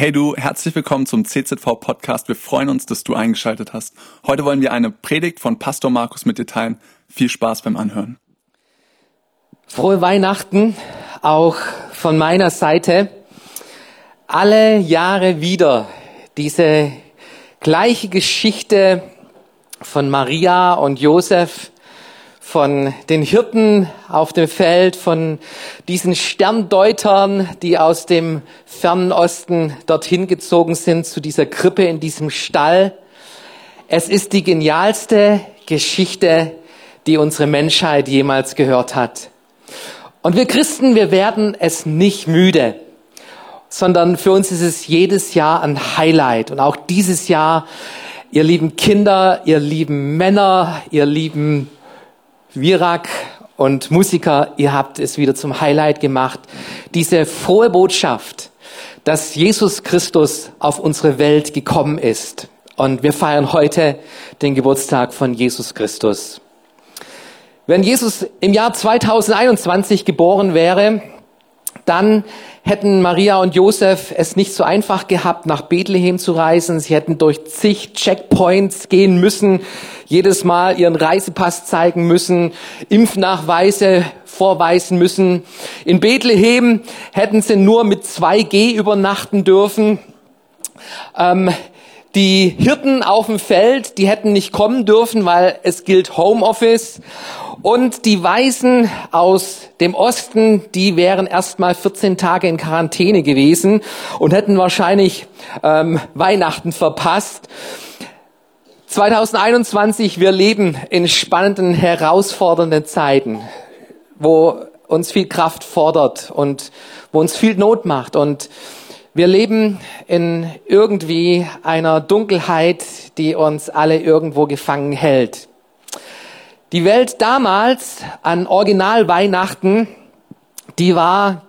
Hey du, herzlich willkommen zum CZV Podcast. Wir freuen uns, dass du eingeschaltet hast. Heute wollen wir eine Predigt von Pastor Markus mit dir teilen. Viel Spaß beim Anhören. Frohe Weihnachten auch von meiner Seite. Alle Jahre wieder diese gleiche Geschichte von Maria und Josef von den Hirten auf dem Feld, von diesen Sterndeutern, die aus dem fernen Osten dorthin gezogen sind zu dieser Krippe in diesem Stall. Es ist die genialste Geschichte, die unsere Menschheit jemals gehört hat. Und wir Christen, wir werden es nicht müde, sondern für uns ist es jedes Jahr ein Highlight. Und auch dieses Jahr, ihr lieben Kinder, ihr lieben Männer, ihr lieben Virak und Musiker, ihr habt es wieder zum Highlight gemacht. Diese frohe Botschaft, dass Jesus Christus auf unsere Welt gekommen ist. Und wir feiern heute den Geburtstag von Jesus Christus. Wenn Jesus im Jahr 2021 geboren wäre, dann hätten Maria und Josef es nicht so einfach gehabt, nach Bethlehem zu reisen. Sie hätten durch zig Checkpoints gehen müssen, jedes Mal ihren Reisepass zeigen müssen, Impfnachweise vorweisen müssen. In Bethlehem hätten sie nur mit 2G übernachten dürfen. Ähm, die Hirten auf dem Feld, die hätten nicht kommen dürfen, weil es gilt Homeoffice. Und die Weisen aus dem Osten, die wären erst mal 14 Tage in Quarantäne gewesen und hätten wahrscheinlich ähm, Weihnachten verpasst. 2021, wir leben in spannenden, herausfordernden Zeiten, wo uns viel Kraft fordert und wo uns viel Not macht. Und wir leben in irgendwie einer Dunkelheit, die uns alle irgendwo gefangen hält. Die Welt damals an Original Weihnachten, die war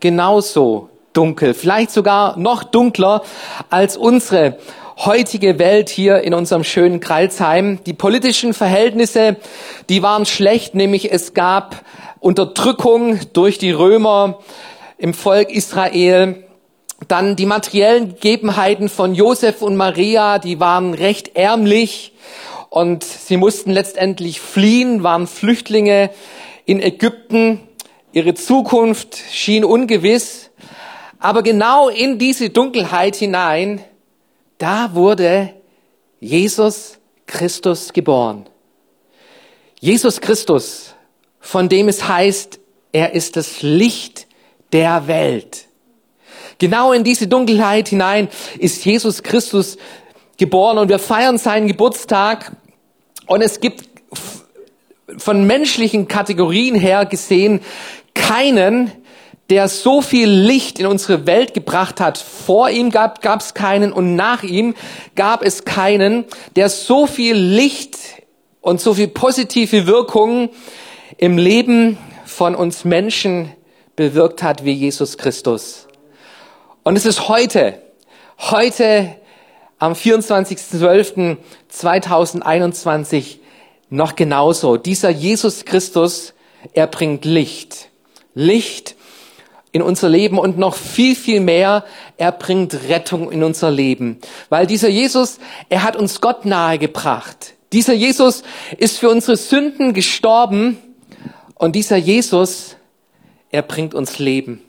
genauso dunkel, vielleicht sogar noch dunkler als unsere heutige Welt hier in unserem schönen Kreilsheim. Die politischen Verhältnisse, die waren schlecht, nämlich es gab Unterdrückung durch die Römer im Volk Israel. Dann die materiellen Gegebenheiten von Josef und Maria, die waren recht ärmlich und sie mussten letztendlich fliehen, waren Flüchtlinge in Ägypten. Ihre Zukunft schien ungewiss. Aber genau in diese Dunkelheit hinein, da wurde Jesus Christus geboren. Jesus Christus, von dem es heißt, er ist das Licht der Welt. Genau in diese Dunkelheit hinein ist Jesus Christus geboren und wir feiern seinen Geburtstag und es gibt von menschlichen Kategorien her gesehen keinen, der so viel Licht in unsere Welt gebracht hat. Vor ihm gab es keinen und nach ihm gab es keinen, der so viel Licht und so viel positive Wirkung im Leben von uns Menschen bewirkt hat wie Jesus Christus. Und es ist heute, heute am 24.12.2021 noch genauso. Dieser Jesus Christus, er bringt Licht. Licht in unser Leben und noch viel, viel mehr, er bringt Rettung in unser Leben. Weil dieser Jesus, er hat uns Gott nahe gebracht. Dieser Jesus ist für unsere Sünden gestorben und dieser Jesus, er bringt uns Leben.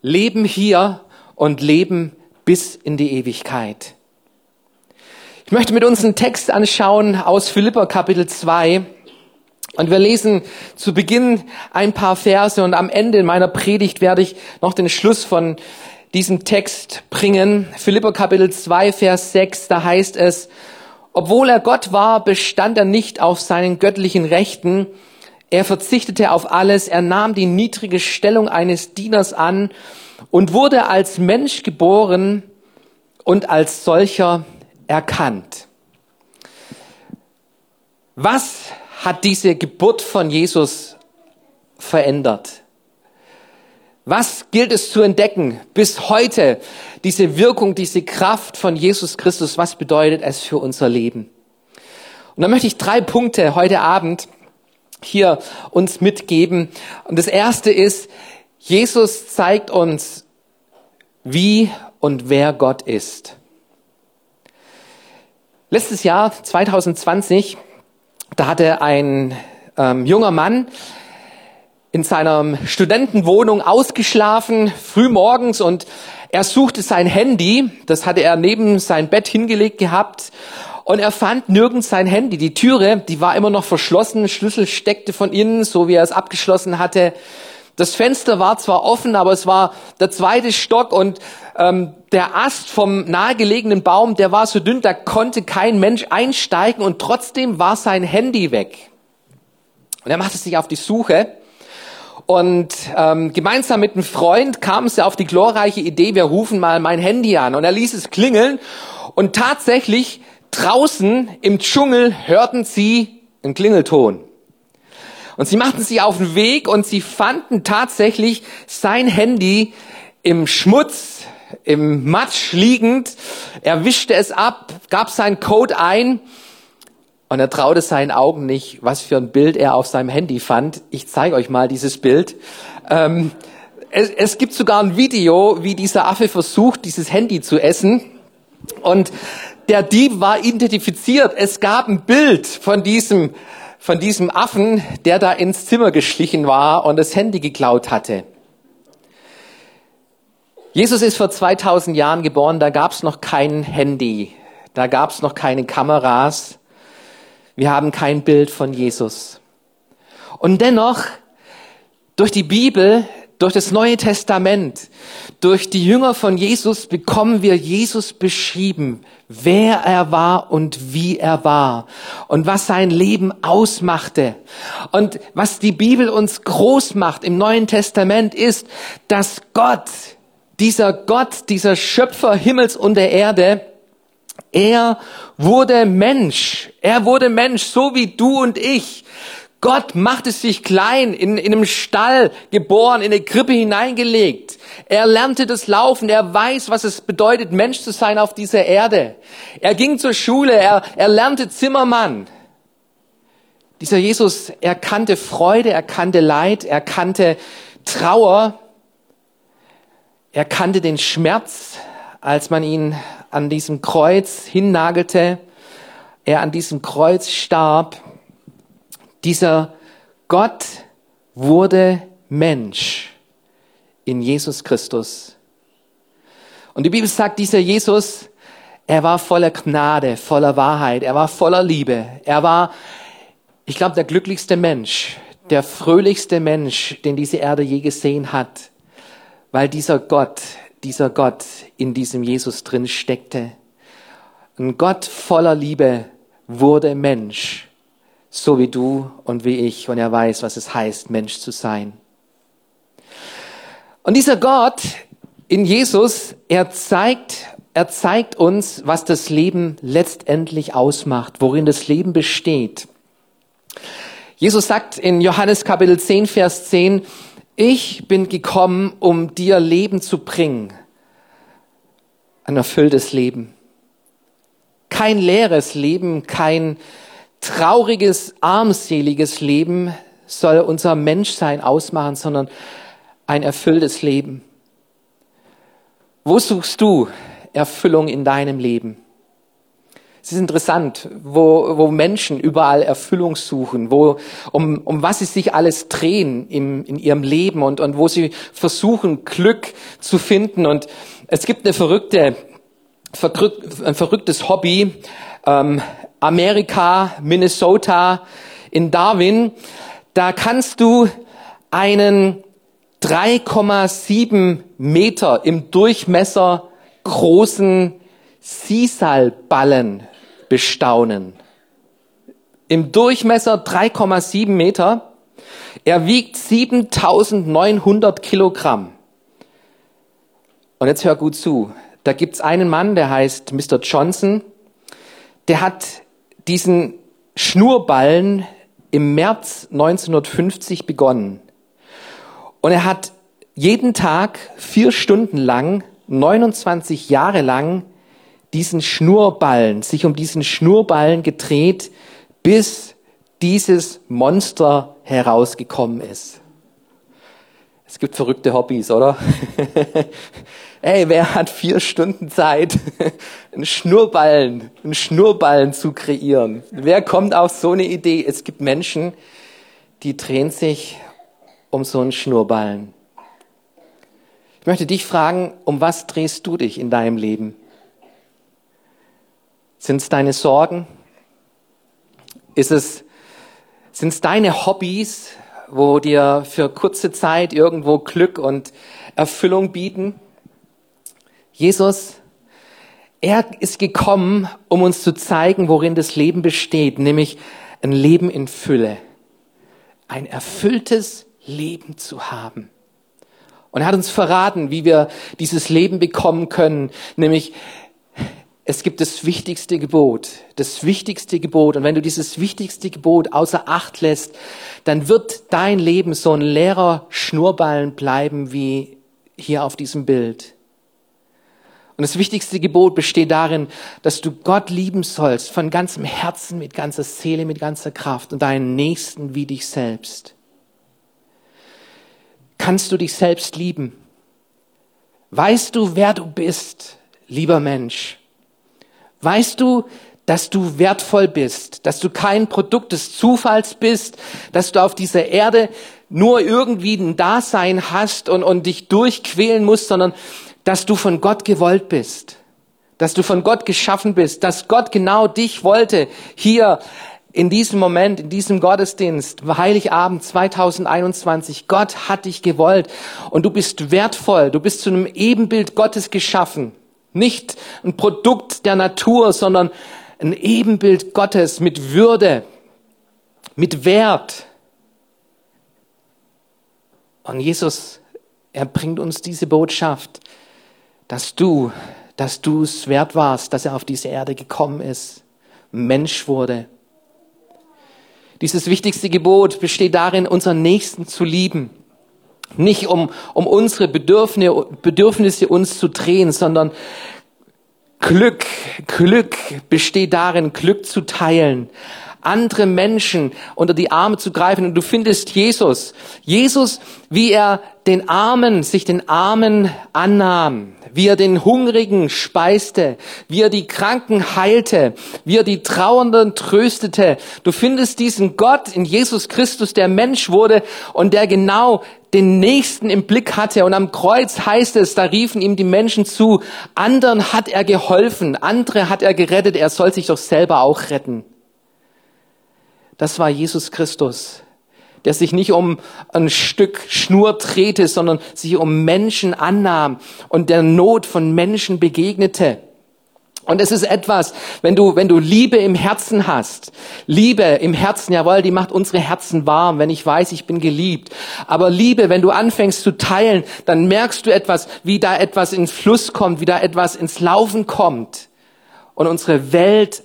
Leben hier und Leben bis in die Ewigkeit. Ich möchte mit uns einen Text anschauen aus Philippa Kapitel 2. Und wir lesen zu Beginn ein paar Verse und am Ende meiner Predigt werde ich noch den Schluss von diesem Text bringen. Philippa Kapitel 2, Vers 6, da heißt es, obwohl er Gott war, bestand er nicht auf seinen göttlichen Rechten. Er verzichtete auf alles. Er nahm die niedrige Stellung eines Dieners an und wurde als Mensch geboren und als solcher erkannt. Was hat diese Geburt von Jesus verändert? Was gilt es zu entdecken bis heute? Diese Wirkung, diese Kraft von Jesus Christus, was bedeutet es für unser Leben? Und da möchte ich drei Punkte heute Abend hier uns mitgeben. Und das erste ist, Jesus zeigt uns, wie und wer Gott ist. Letztes Jahr, 2020, da hatte ein ähm, junger Mann in seiner Studentenwohnung ausgeschlafen, früh morgens und er suchte sein Handy, das hatte er neben sein Bett hingelegt gehabt und er fand nirgends sein Handy. Die Türe, die war immer noch verschlossen, Schlüssel steckte von innen, so wie er es abgeschlossen hatte. Das Fenster war zwar offen, aber es war der zweite Stock und ähm, der Ast vom nahegelegenen Baum, der war so dünn, da konnte kein Mensch einsteigen und trotzdem war sein Handy weg. Und er machte sich auf die Suche und ähm, gemeinsam mit einem Freund kam sie auf die glorreiche Idee, wir rufen mal mein Handy an. Und er ließ es klingeln und tatsächlich draußen im Dschungel hörten sie einen Klingelton. Und sie machten sich auf den Weg und sie fanden tatsächlich sein Handy im Schmutz, im Matsch liegend. Er wischte es ab, gab seinen Code ein und er traute seinen Augen nicht, was für ein Bild er auf seinem Handy fand. Ich zeige euch mal dieses Bild. Ähm, es, es gibt sogar ein Video, wie dieser Affe versucht, dieses Handy zu essen. Und der Dieb war identifiziert. Es gab ein Bild von diesem, von diesem Affen, der da ins Zimmer geschlichen war und das Handy geklaut hatte. Jesus ist vor 2000 Jahren geboren, da gab es noch kein Handy, da gab es noch keine Kameras. Wir haben kein Bild von Jesus. Und dennoch, durch die Bibel, durch das Neue Testament, durch die Jünger von Jesus bekommen wir Jesus beschrieben, wer er war und wie er war und was sein Leben ausmachte. Und was die Bibel uns groß macht im Neuen Testament ist, dass Gott, dieser Gott, dieser Schöpfer Himmels und der Erde, er wurde Mensch. Er wurde Mensch, so wie du und ich. Gott machte sich klein, in, in einem Stall geboren, in eine Krippe hineingelegt. Er lernte das Laufen. Er weiß, was es bedeutet, Mensch zu sein auf dieser Erde. Er ging zur Schule. Er, er lernte Zimmermann. Dieser Jesus, er kannte Freude, er kannte Leid, er kannte Trauer. Er kannte den Schmerz, als man ihn an diesem Kreuz hinnagelte, er an diesem Kreuz starb, dieser Gott wurde Mensch in Jesus Christus. Und die Bibel sagt, dieser Jesus, er war voller Gnade, voller Wahrheit, er war voller Liebe, er war, ich glaube, der glücklichste Mensch, der fröhlichste Mensch, den diese Erde je gesehen hat, weil dieser Gott, dieser Gott in diesem Jesus drin steckte. Ein Gott voller Liebe wurde Mensch, so wie du und wie ich, und er weiß, was es heißt, Mensch zu sein. Und dieser Gott in Jesus, er zeigt, er zeigt uns, was das Leben letztendlich ausmacht, worin das Leben besteht. Jesus sagt in Johannes Kapitel 10, Vers 10, ich bin gekommen, um dir Leben zu bringen. Ein erfülltes Leben. Kein leeres Leben, kein trauriges, armseliges Leben soll unser Menschsein ausmachen, sondern ein erfülltes Leben. Wo suchst du Erfüllung in deinem Leben? Es ist interessant, wo, wo Menschen überall Erfüllung suchen, wo, um, um was sie sich alles drehen im, in ihrem Leben und, und wo sie versuchen, Glück zu finden. Und es gibt eine verrückte, ein verrücktes Hobby, ähm, Amerika, Minnesota, in Darwin. Da kannst du einen 3,7 Meter im Durchmesser großen Sisalballen bestaunen. Im Durchmesser 3,7 Meter. Er wiegt 7900 Kilogramm. Und jetzt hör gut zu. Da gibt's einen Mann, der heißt Mr. Johnson. Der hat diesen Schnurballen im März 1950 begonnen. Und er hat jeden Tag vier Stunden lang, 29 Jahre lang diesen Schnurballen, sich um diesen Schnurballen gedreht, bis dieses Monster herausgekommen ist. Es gibt verrückte Hobbys, oder? Ey, wer hat vier Stunden Zeit, einen Schnurballen, einen Schnurballen zu kreieren? Wer kommt auf so eine Idee? Es gibt Menschen, die drehen sich um so einen Schnurballen. Ich möchte dich fragen, um was drehst du dich in deinem Leben? Sind es deine Sorgen? Ist es, sind es deine Hobbys, wo dir für kurze Zeit irgendwo Glück und Erfüllung bieten? Jesus, er ist gekommen, um uns zu zeigen, worin das Leben besteht, nämlich ein Leben in Fülle, ein erfülltes Leben zu haben. Und er hat uns verraten, wie wir dieses Leben bekommen können, nämlich es gibt das wichtigste Gebot, das wichtigste Gebot. Und wenn du dieses wichtigste Gebot außer Acht lässt, dann wird dein Leben so ein leerer Schnurballen bleiben wie hier auf diesem Bild. Und das wichtigste Gebot besteht darin, dass du Gott lieben sollst von ganzem Herzen, mit ganzer Seele, mit ganzer Kraft und deinen Nächsten wie dich selbst. Kannst du dich selbst lieben? Weißt du, wer du bist, lieber Mensch? Weißt du, dass du wertvoll bist, dass du kein Produkt des Zufalls bist, dass du auf dieser Erde nur irgendwie ein Dasein hast und, und dich durchquälen musst, sondern dass du von Gott gewollt bist, dass du von Gott geschaffen bist, dass Gott genau dich wollte, hier in diesem Moment, in diesem Gottesdienst, Heiligabend 2021, Gott hat dich gewollt und du bist wertvoll, du bist zu einem Ebenbild Gottes geschaffen. Nicht ein Produkt der Natur, sondern ein Ebenbild Gottes mit Würde, mit Wert. Und Jesus, er bringt uns diese Botschaft dass du, dass du es wert warst, dass er auf diese Erde gekommen ist, Mensch wurde. Dieses wichtigste Gebot besteht darin, unseren Nächsten zu lieben. Nicht um, um unsere Bedürfnisse, Bedürfnisse uns zu drehen, sondern Glück, Glück besteht darin, Glück zu teilen, andere Menschen unter die Arme zu greifen. Und du findest Jesus. Jesus, wie er den Armen, sich den Armen annahm, wie er den Hungrigen speiste, wie er die Kranken heilte, wie er die Trauernden tröstete. Du findest diesen Gott in Jesus Christus, der Mensch wurde und der genau den Nächsten im Blick hatte. Und am Kreuz heißt es, da riefen ihm die Menschen zu, anderen hat er geholfen, andere hat er gerettet, er soll sich doch selber auch retten. Das war Jesus Christus der sich nicht um ein Stück Schnur drehte, sondern sich um Menschen annahm und der Not von Menschen begegnete. Und es ist etwas, wenn du, wenn du Liebe im Herzen hast, Liebe im Herzen, jawohl, die macht unsere Herzen warm, wenn ich weiß, ich bin geliebt. Aber Liebe, wenn du anfängst zu teilen, dann merkst du etwas, wie da etwas ins Fluss kommt, wie da etwas ins Laufen kommt. Und unsere Welt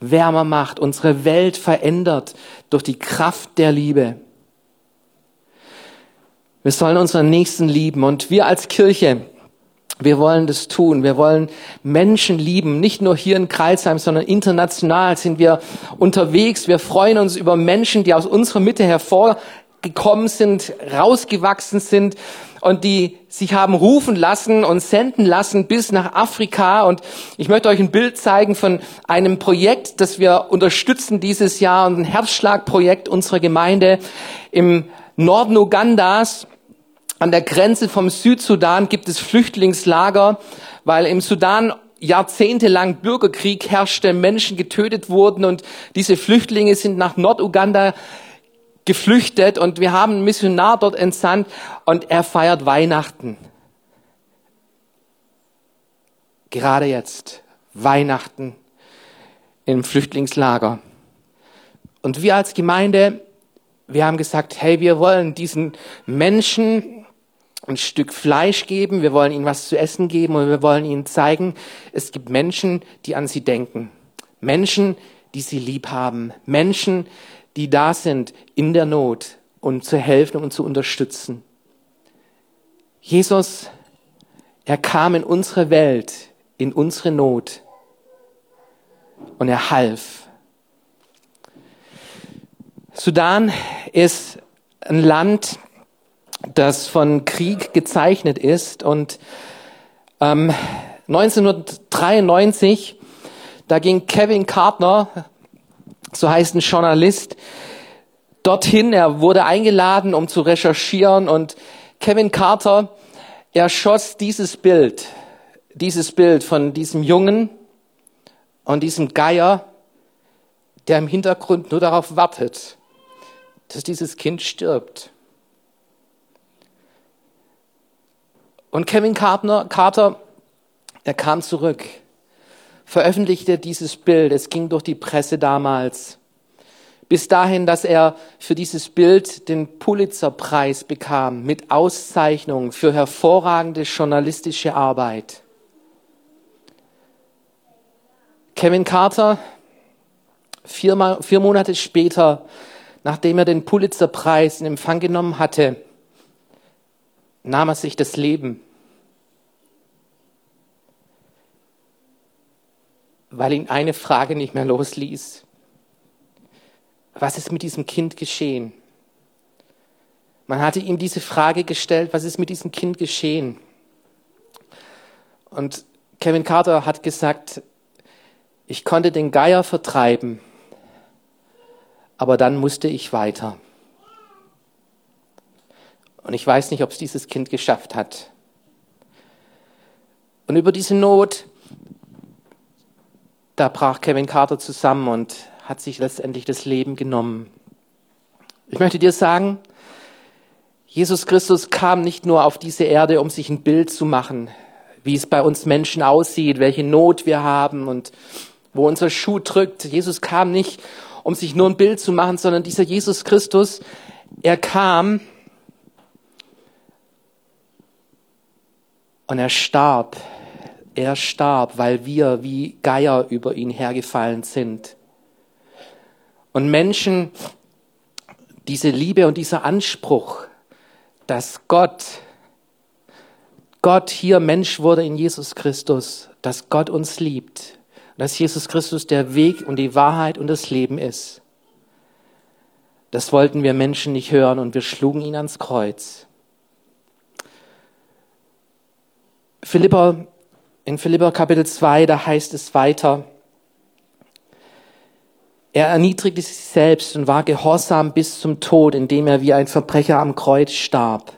wärmer macht, unsere Welt verändert durch die Kraft der Liebe. Wir sollen unseren Nächsten lieben und wir als Kirche, wir wollen das tun. Wir wollen Menschen lieben. Nicht nur hier in Kreilsheim, sondern international sind wir unterwegs. Wir freuen uns über Menschen, die aus unserer Mitte hervorgekommen sind, rausgewachsen sind und die sich haben rufen lassen und senden lassen bis nach Afrika. Und ich möchte euch ein Bild zeigen von einem Projekt, das wir unterstützen dieses Jahr, ein Herzschlagprojekt unserer Gemeinde im Norden Ugandas. An der Grenze vom Südsudan gibt es Flüchtlingslager, weil im Sudan jahrzehntelang Bürgerkrieg herrschte, Menschen getötet wurden und diese Flüchtlinge sind nach Norduganda geflüchtet und wir haben einen Missionar dort entsandt und er feiert Weihnachten. Gerade jetzt, Weihnachten im Flüchtlingslager. Und wir als Gemeinde, wir haben gesagt, hey, wir wollen diesen Menschen ein Stück Fleisch geben, wir wollen ihnen was zu essen geben und wir wollen ihnen zeigen, es gibt Menschen, die an sie denken. Menschen, die sie lieb haben. Menschen, die da sind in der Not und zu helfen und zu unterstützen. Jesus, er kam in unsere Welt, in unsere Not und er half. Sudan ist ein Land, das von Krieg gezeichnet ist und Ähm, 1993, da ging Kevin Cartner, so heißt ein Journalist, dorthin. Er wurde eingeladen, um zu recherchieren und Kevin Carter, er schoss dieses Bild, dieses Bild von diesem Jungen und diesem Geier, der im Hintergrund nur darauf wartet, dass dieses Kind stirbt. Und Kevin Carter, Carter, er kam zurück, veröffentlichte dieses Bild. Es ging durch die Presse damals. Bis dahin, dass er für dieses Bild den Pulitzerpreis bekam mit Auszeichnung für hervorragende journalistische Arbeit. Kevin Carter, vier, vier Monate später, nachdem er den Pulitzerpreis in Empfang genommen hatte, nahm er sich das Leben, weil ihn eine Frage nicht mehr losließ. Was ist mit diesem Kind geschehen? Man hatte ihm diese Frage gestellt, was ist mit diesem Kind geschehen? Und Kevin Carter hat gesagt, ich konnte den Geier vertreiben, aber dann musste ich weiter. Und ich weiß nicht, ob es dieses Kind geschafft hat. Und über diese Not, da brach Kevin Carter zusammen und hat sich letztendlich das Leben genommen. Ich möchte dir sagen, Jesus Christus kam nicht nur auf diese Erde, um sich ein Bild zu machen, wie es bei uns Menschen aussieht, welche Not wir haben und wo unser Schuh drückt. Jesus kam nicht, um sich nur ein Bild zu machen, sondern dieser Jesus Christus, er kam, Und er starb. Er starb, weil wir wie Geier über ihn hergefallen sind. Und Menschen, diese Liebe und dieser Anspruch, dass Gott, Gott hier Mensch wurde in Jesus Christus, dass Gott uns liebt, dass Jesus Christus der Weg und die Wahrheit und das Leben ist. Das wollten wir Menschen nicht hören und wir schlugen ihn ans Kreuz. Philippa, in Philippa Kapitel 2, da heißt es weiter, er erniedrigte sich selbst und war gehorsam bis zum Tod, indem er wie ein Verbrecher am Kreuz starb.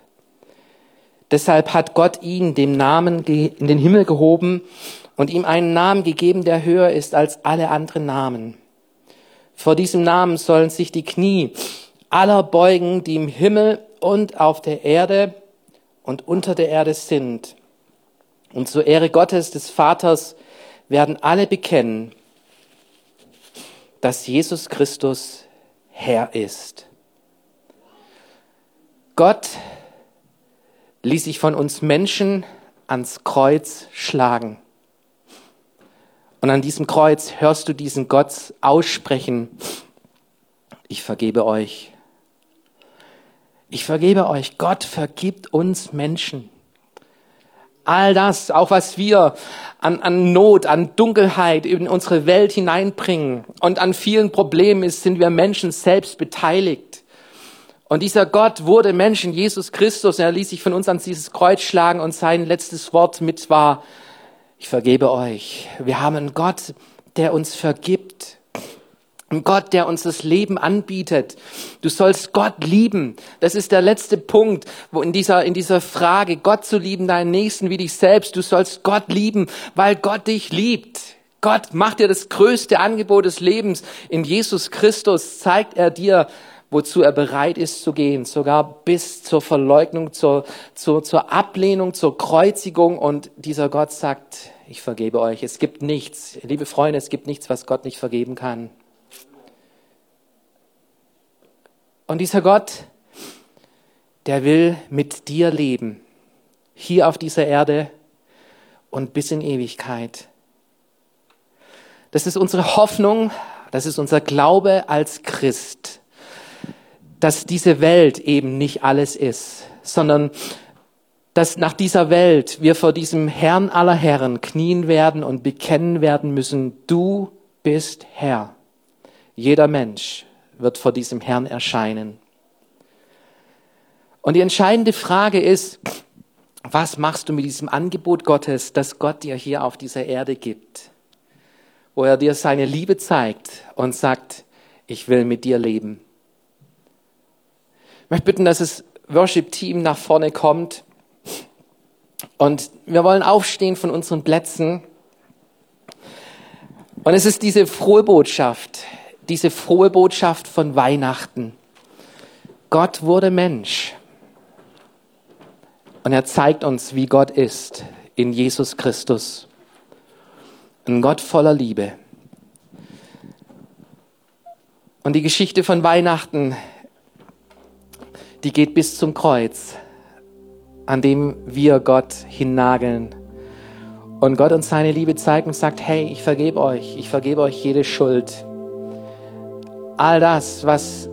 Deshalb hat Gott ihn dem Namen in den Himmel gehoben und ihm einen Namen gegeben, der höher ist als alle anderen Namen. Vor diesem Namen sollen sich die Knie aller beugen, die im Himmel und auf der Erde und unter der Erde sind und zur Ehre Gottes, des Vaters, werden alle bekennen, dass Jesus Christus Herr ist. Gott ließ sich von uns Menschen ans Kreuz schlagen. Und an diesem Kreuz hörst du diesen Gott aussprechen, ich vergebe euch. Ich vergebe euch. Gott vergibt uns Menschen. All das, auch was wir an, an Not, an Dunkelheit in unsere Welt hineinbringen und an vielen Problemen ist, sind wir Menschen selbst beteiligt. Und dieser Gott wurde Mensch in Jesus Christus. Er ließ sich von uns an dieses Kreuz schlagen und sein letztes Wort mit war, ich vergebe euch. Wir haben einen Gott, der uns vergibt. Ein Gott, der uns das Leben anbietet. Du sollst Gott lieben. Das ist der letzte Punkt, wo in dieser, in dieser Frage, Gott zu lieben, deinen Nächsten wie dich selbst. Du sollst Gott lieben, weil Gott dich liebt. Gott macht dir das größte Angebot des Lebens. In Jesus Christus zeigt er dir, wozu er bereit ist zu gehen, sogar bis zur Verleugnung, zur, zur, zur Ablehnung, zur Kreuzigung. Und dieser Gott sagt, ich vergebe euch. Es gibt nichts, liebe Freunde, es gibt nichts, was Gott nicht vergeben kann. Und dieser Gott, der will mit dir leben, hier auf dieser Erde und bis in Ewigkeit. Das ist unsere Hoffnung, das ist unser Glaube als Christ, dass diese Welt eben nicht alles ist, sondern dass nach dieser Welt wir vor diesem Herrn aller Herren knien werden und bekennen werden müssen, du bist Herr. Jeder Mensch wird vor diesem Herrn erscheinen. Und die entscheidende Frage ist, Was machst du mit diesem Angebot Gottes, das Gott dir hier auf dieser Erde gibt? Wo er dir seine Liebe zeigt und sagt, ich will mit dir leben. Ich möchte bitten, dass das Worship-Team nach vorne kommt. Und wir wollen aufstehen von unseren Plätzen. Und es ist diese frohe Botschaft, diese frohe Botschaft von Weihnachten. Gott wurde Mensch. Und er zeigt uns, wie Gott ist in Jesus Christus. Ein Gott voller Liebe. Und die Geschichte von Weihnachten, die geht bis zum Kreuz, an dem wir Gott hinnageln. Und Gott uns seine Liebe zeigt und sagt, hey, ich vergebe euch, ich vergebe euch jede Schuld. All das, was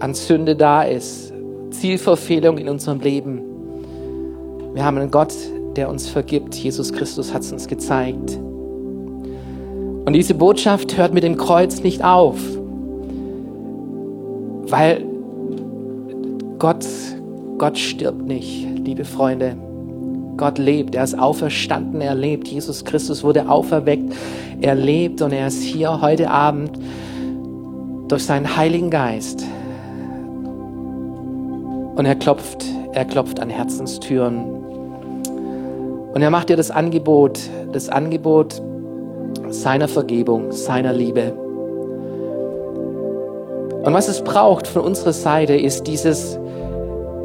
an Sünde da ist, Zielverfehlung in unserem Leben. Wir haben einen Gott, der uns vergibt. Jesus Christus hat es uns gezeigt. Und diese Botschaft hört mit dem Kreuz nicht auf, weil Gott, Gott stirbt nicht, liebe Freunde. Gott lebt, er ist auferstanden, er lebt. Jesus Christus wurde auferweckt, er lebt und er ist hier heute Abend durch seinen Heiligen Geist. Und er klopft, er klopft an Herzenstüren. Und er macht dir das Angebot, das Angebot seiner Vergebung, seiner Liebe. Und was es braucht von unserer Seite ist dieses,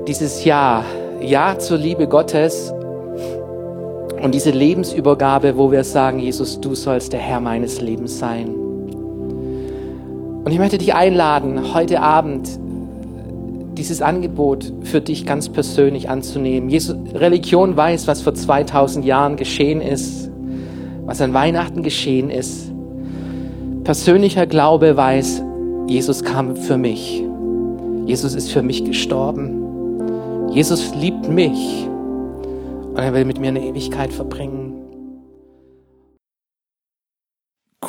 dieses Ja, Ja zur Liebe Gottes und diese Lebensübergabe, wo wir sagen, Jesus, du sollst der Herr meines Lebens sein. Und ich möchte dich einladen, heute Abend dieses Angebot für dich ganz persönlich anzunehmen. Jesus, Religion weiß, was vor 2000 Jahren geschehen ist, was an Weihnachten geschehen ist. Persönlicher Glaube weiß, Jesus kam für mich. Jesus ist für mich gestorben. Jesus liebt mich und er will mit mir eine Ewigkeit verbringen.